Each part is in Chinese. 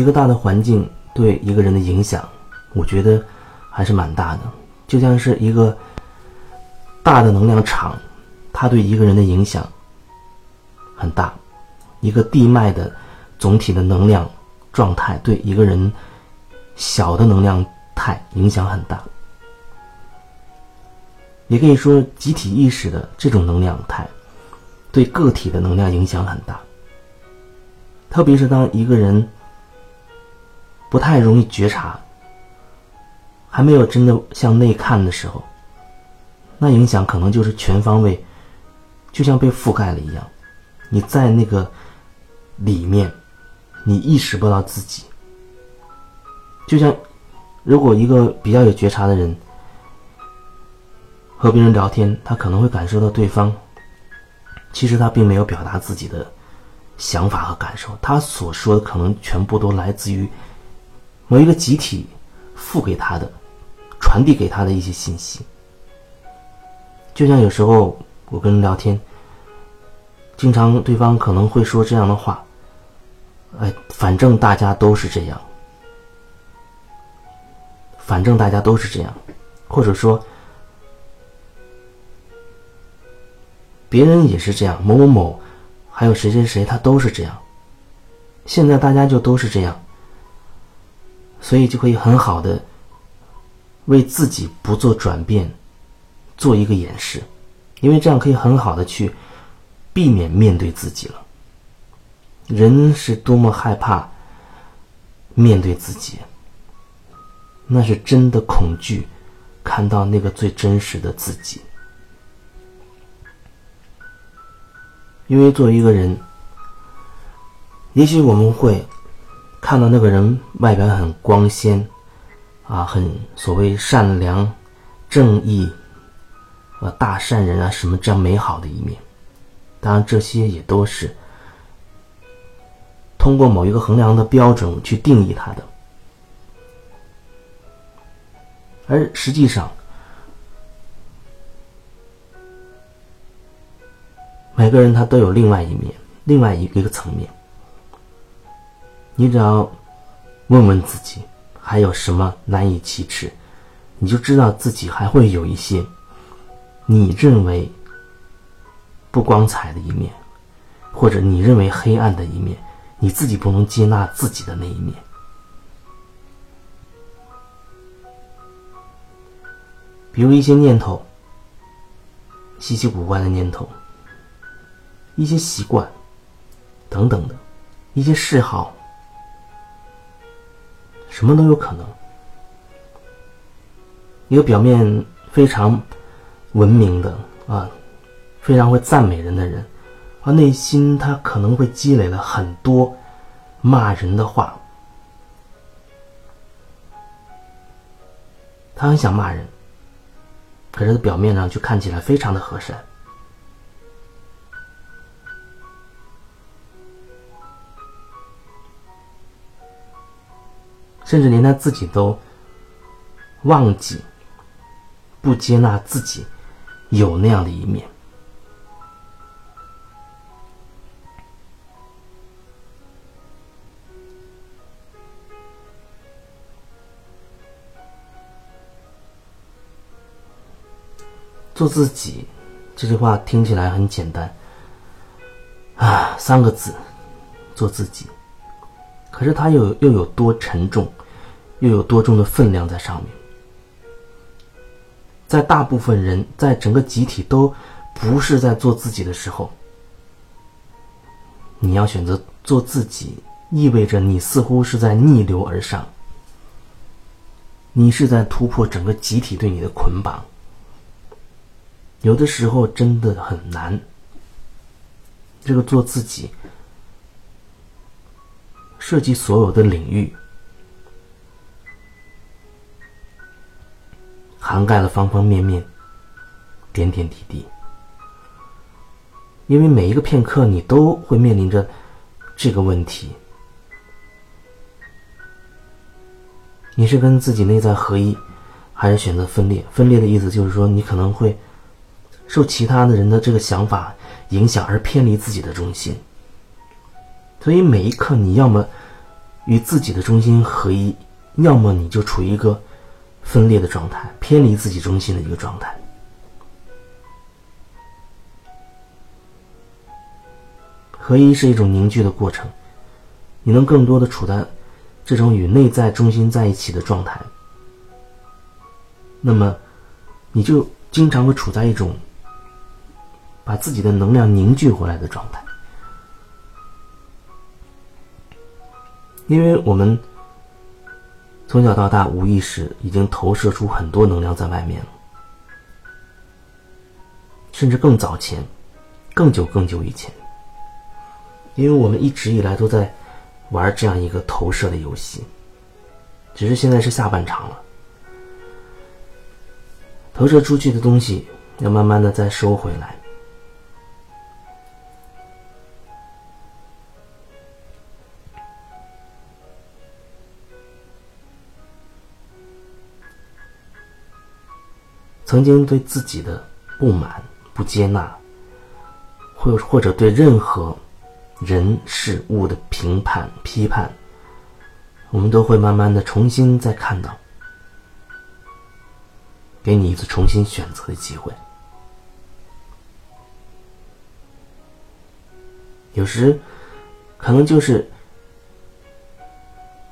一个大的环境对一个人的影响，我觉得还是蛮大的。就像是一个大的能量场，它对一个人的影响很大。一个地脉的总体的能量状态对一个人小的能量态影响很大。也可以说，集体意识的这种能量态对个体的能量影响很大。特别是当一个人不太容易觉察，还没有真的向内看的时候，那影响可能就是全方位，就像被覆盖了一样。你在那个里面，你意识不到自己。就像如果一个比较有觉察的人。和别人聊天，他可能会感受到对方，其实他并没有表达自己的想法和感受，他所说的可能全部都来自于某一个集体付给他的、传递给他的一些信息。就像有时候我跟人聊天，经常对方可能会说这样的话：“哎，反正大家都是这样，反正大家都是这样，或者说。”别人也是这样，某某某，还有谁谁谁，他都是这样。现在大家就都是这样，所以就可以很好的为自己不做转变做一个掩饰，因为这样可以很好的去避免面对自己了。人是多么害怕面对自己，那是真的恐惧看到那个最真实的自己。因为作为一个人，也许我们会看到那个人外表很光鲜，啊，很所谓善良、正义，呃，大善人啊，什么这样美好的一面。当然，这些也都是通过某一个衡量的标准去定义他的，而实际上。每个人他都有另外一面，另外一个层面。你只要问问自己，还有什么难以启齿，你就知道自己还会有一些你认为不光彩的一面，或者你认为黑暗的一面，你自己不能接纳自己的那一面。比如一些念头，稀奇古怪的念头。一些习惯，等等的，一些嗜好，什么都有可能。一个表面非常文明的啊，非常会赞美人的人，而内心他可能会积累了很多骂人的话，他很想骂人，可是他表面上却看起来非常的和善。甚至连他自己都忘记、不接纳自己有那样的一面。做自己，这句话听起来很简单啊，三个字：做自己。可是它又又有多沉重？又有多重的分量在上面？在大部分人在整个集体都不是在做自己的时候，你要选择做自己，意味着你似乎是在逆流而上，你是在突破整个集体对你的捆绑。有的时候真的很难。这个做自己，涉及所有的领域。涵盖了方方面面、点点滴滴，因为每一个片刻，你都会面临着这个问题：你是跟自己内在合一，还是选择分裂？分裂的意思就是说，你可能会受其他的人的这个想法影响，而偏离自己的中心。所以每一刻，你要么与自己的中心合一，要么你就处于一个分裂的状态，偏离自己中心的一个状态。合一是一种凝聚的过程，你能更多的处在这种与内在中心在一起的状态，那么你就经常会处在一种把自己的能量凝聚回来的状态。因为我们从小到大无意识已经投射出很多能量在外面了，甚至更早前、更久、更久以前，因为我们一直以来都在玩这样一个投射的游戏，只是现在是下半场了，投射出去的东西要慢慢的再收回来。曾经对自己的不满、不接纳，或或者对任何人事物的评判、批判，我们都会慢慢的重新再看到，给你一次重新选择的机会。有时，可能就是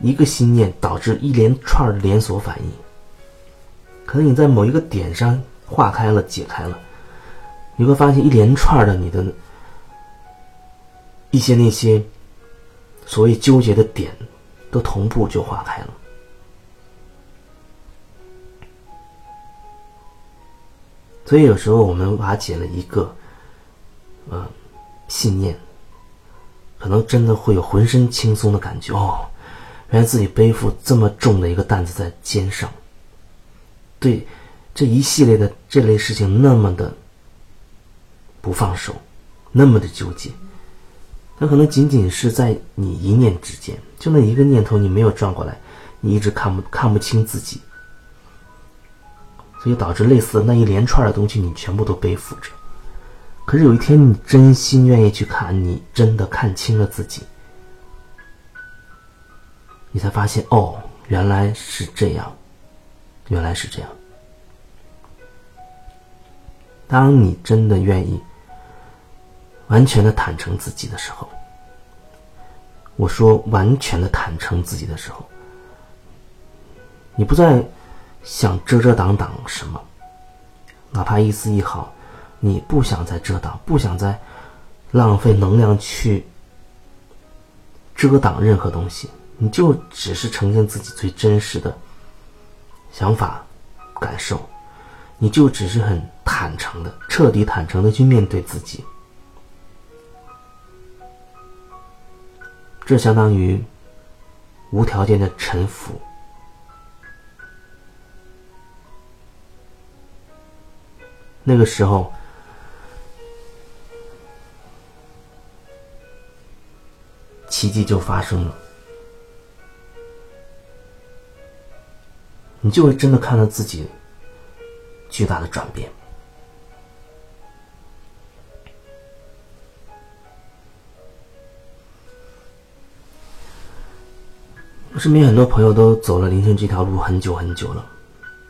一个心念导致一连串的连锁反应。可能你在某一个点上化开了、解开了，你会发现一连串的你的一些那些所谓纠结的点，都同步就化开了。所以有时候我们瓦解了一个，呃，信念，可能真的会有浑身轻松的感觉哦，原来自己背负这么重的一个担子在肩上。对这一系列的这类事情那么的不放手，那么的纠结，那可能仅仅是在你一念之间，就那一个念头你没有转过来，你一直看不看不清自己，所以导致类似的那一连串的东西你全部都背负着。可是有一天你真心愿意去看，你真的看清了自己，你才发现哦，原来是这样。原来是这样。当你真的愿意完全的坦诚自己的时候，我说完全的坦诚自己的时候，你不再想遮遮挡挡什么，哪怕一丝一毫，你不想再遮挡，不想再浪费能量去遮挡任何东西，你就只是呈现自己最真实的。想法、感受，你就只是很坦诚的、彻底坦诚的去面对自己，这相当于无条件的臣服。那个时候，奇迹就发生了。你就会真的看到自己巨大的转变。我身边很多朋友都走了灵性这条路很久很久了，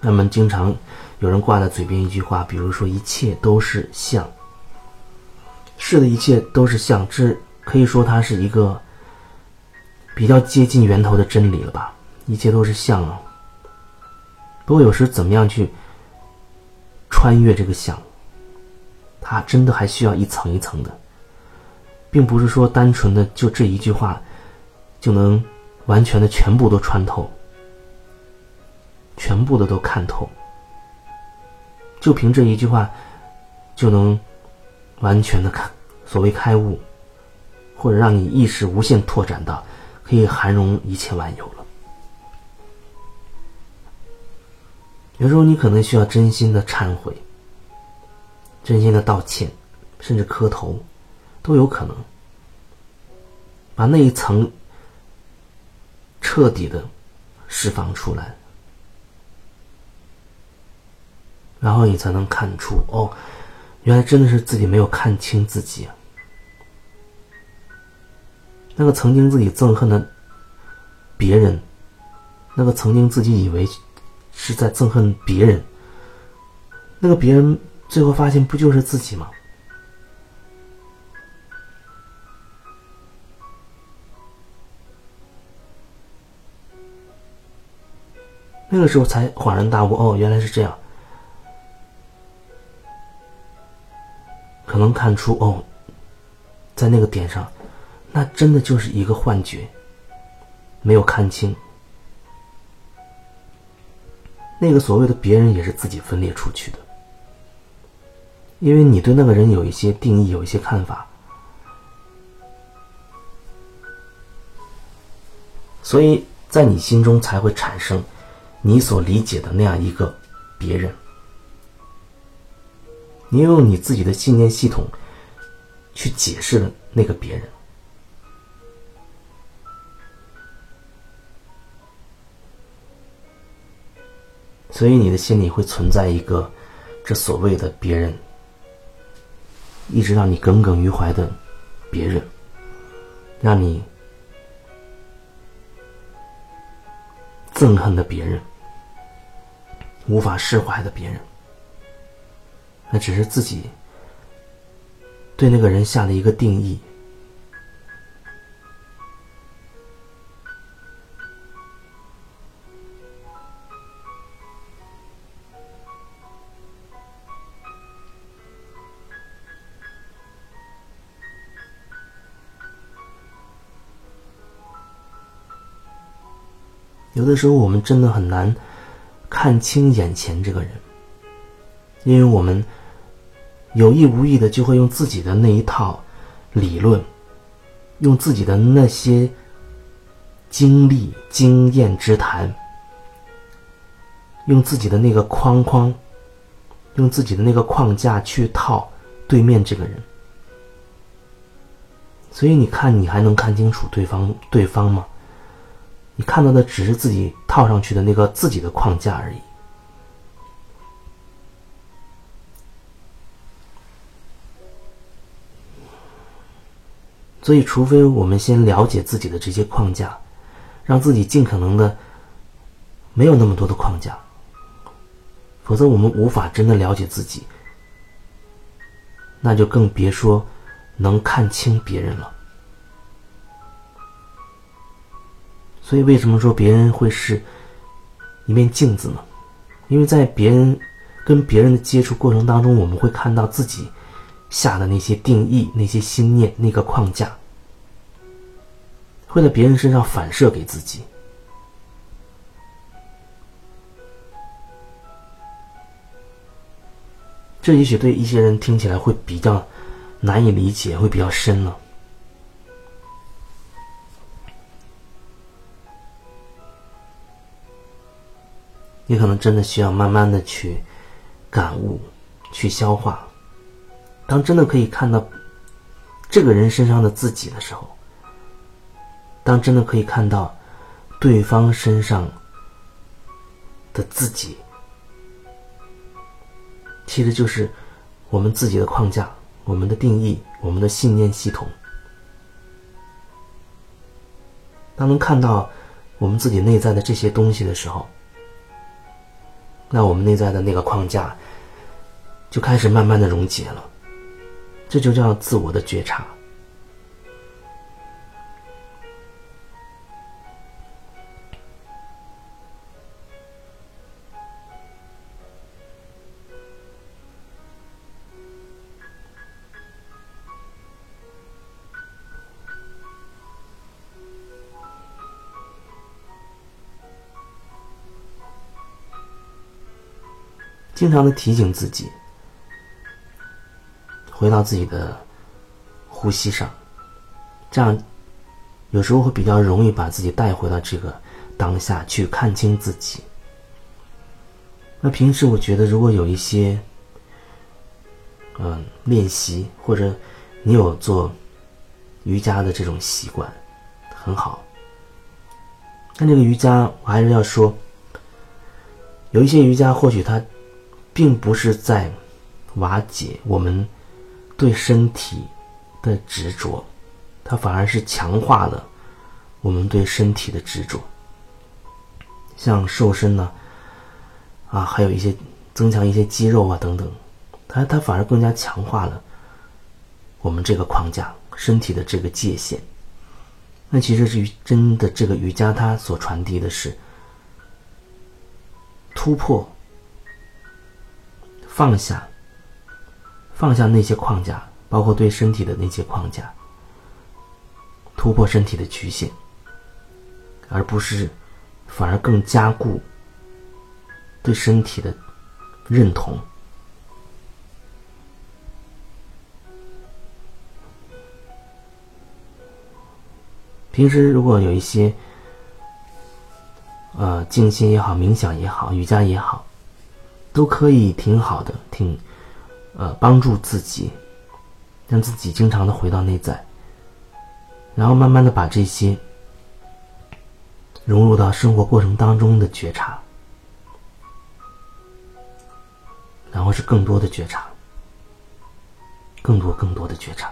他们经常有人挂在嘴边一句话，比如说“一切都是相”，是的，一切都是相，这可以说它是一个比较接近源头的真理了吧？一切都是相啊。不过有时怎么样去穿越这个想，它真的还需要一层一层的，并不是说单纯的就这一句话就能完全的全部都穿透，全部的都看透，就凭这一句话就能完全的看所谓开悟，或者让你意识无限拓展到可以涵容一切万有了。有时候你可能需要真心的忏悔，真心的道歉，甚至磕头，都有可能。把那一层彻底的释放出来，然后你才能看出哦，原来真的是自己没有看清自己，那个曾经自己憎恨的别人，那个曾经自己以为是在憎恨别人，那个别人最后发现不就是自己吗？那个时候才恍然大悟，哦，原来是这样。可能看出，哦，在那个点上，那真的就是一个幻觉，没有看清。那个所谓的别人也是自己分裂出去的，因为你对那个人有一些定义，有一些看法，所以在你心中才会产生。你所理解的那样一个别人，你用你自己的信念系统去解释了那个别人，所以你的心里会存在一个这所谓的别人，一直让你耿耿于怀的别人，让你憎恨的别人。无法释怀的别人，那只是自己对那个人下的一个定义。有的时候，我们真的很难。看清眼前这个人，因为我们有意无意的就会用自己的那一套理论，用自己的那些经历、经验之谈，用自己的那个框框，用自己的那个框架去套对面这个人。所以你看，你还能看清楚对方对方吗？你看到的只是自己套上去的那个自己的框架而已，所以除非我们先了解自己的这些框架，让自己尽可能的没有那么多的框架，否则我们无法真的了解自己，那就更别说能看清别人了。所以，为什么说别人会是一面镜子呢？因为在别人跟别人的接触过程当中，我们会看到自己下的那些定义、那些心念、那个框架，会在别人身上反射给自己。这也许对一些人听起来会比较难以理解，会比较深了。你可能真的需要慢慢的去感悟、去消化。当真的可以看到这个人身上的自己的时候，当真的可以看到对方身上的自己，其实就是我们自己的框架、我们的定义、我们的信念系统。当能看到我们自己内在的这些东西的时候，那我们内在的那个框架就开始慢慢的溶解了，这就叫自我的觉察。经常的提醒自己，回到自己的呼吸上，这样有时候会比较容易把自己带回到这个当下去看清自己。那平时我觉得，如果有一些嗯练习，或者你有做瑜伽的这种习惯，很好。但这个瑜伽，我还是要说，有一些瑜伽或许它。并不是在瓦解我们对身体的执着，它反而是强化了我们对身体的执着。像瘦身呢，啊，还有一些增强一些肌肉啊等等，它它反而更加强化了我们这个框架身体的这个界限。那其实是真的，这个瑜伽它所传递的是突破、放下、放下那些框架，包括对身体的那些框架，突破身体的局限，而不是。反而更加固对身体的认同。平时如果有一些呃静心也好、冥想也好、瑜伽也好，都可以挺好的，挺呃帮助自己，让自己经常的回到内在，然后慢慢的把这些。融入到生活过程当中的觉察，然后是更多的觉察，更多更多的觉察。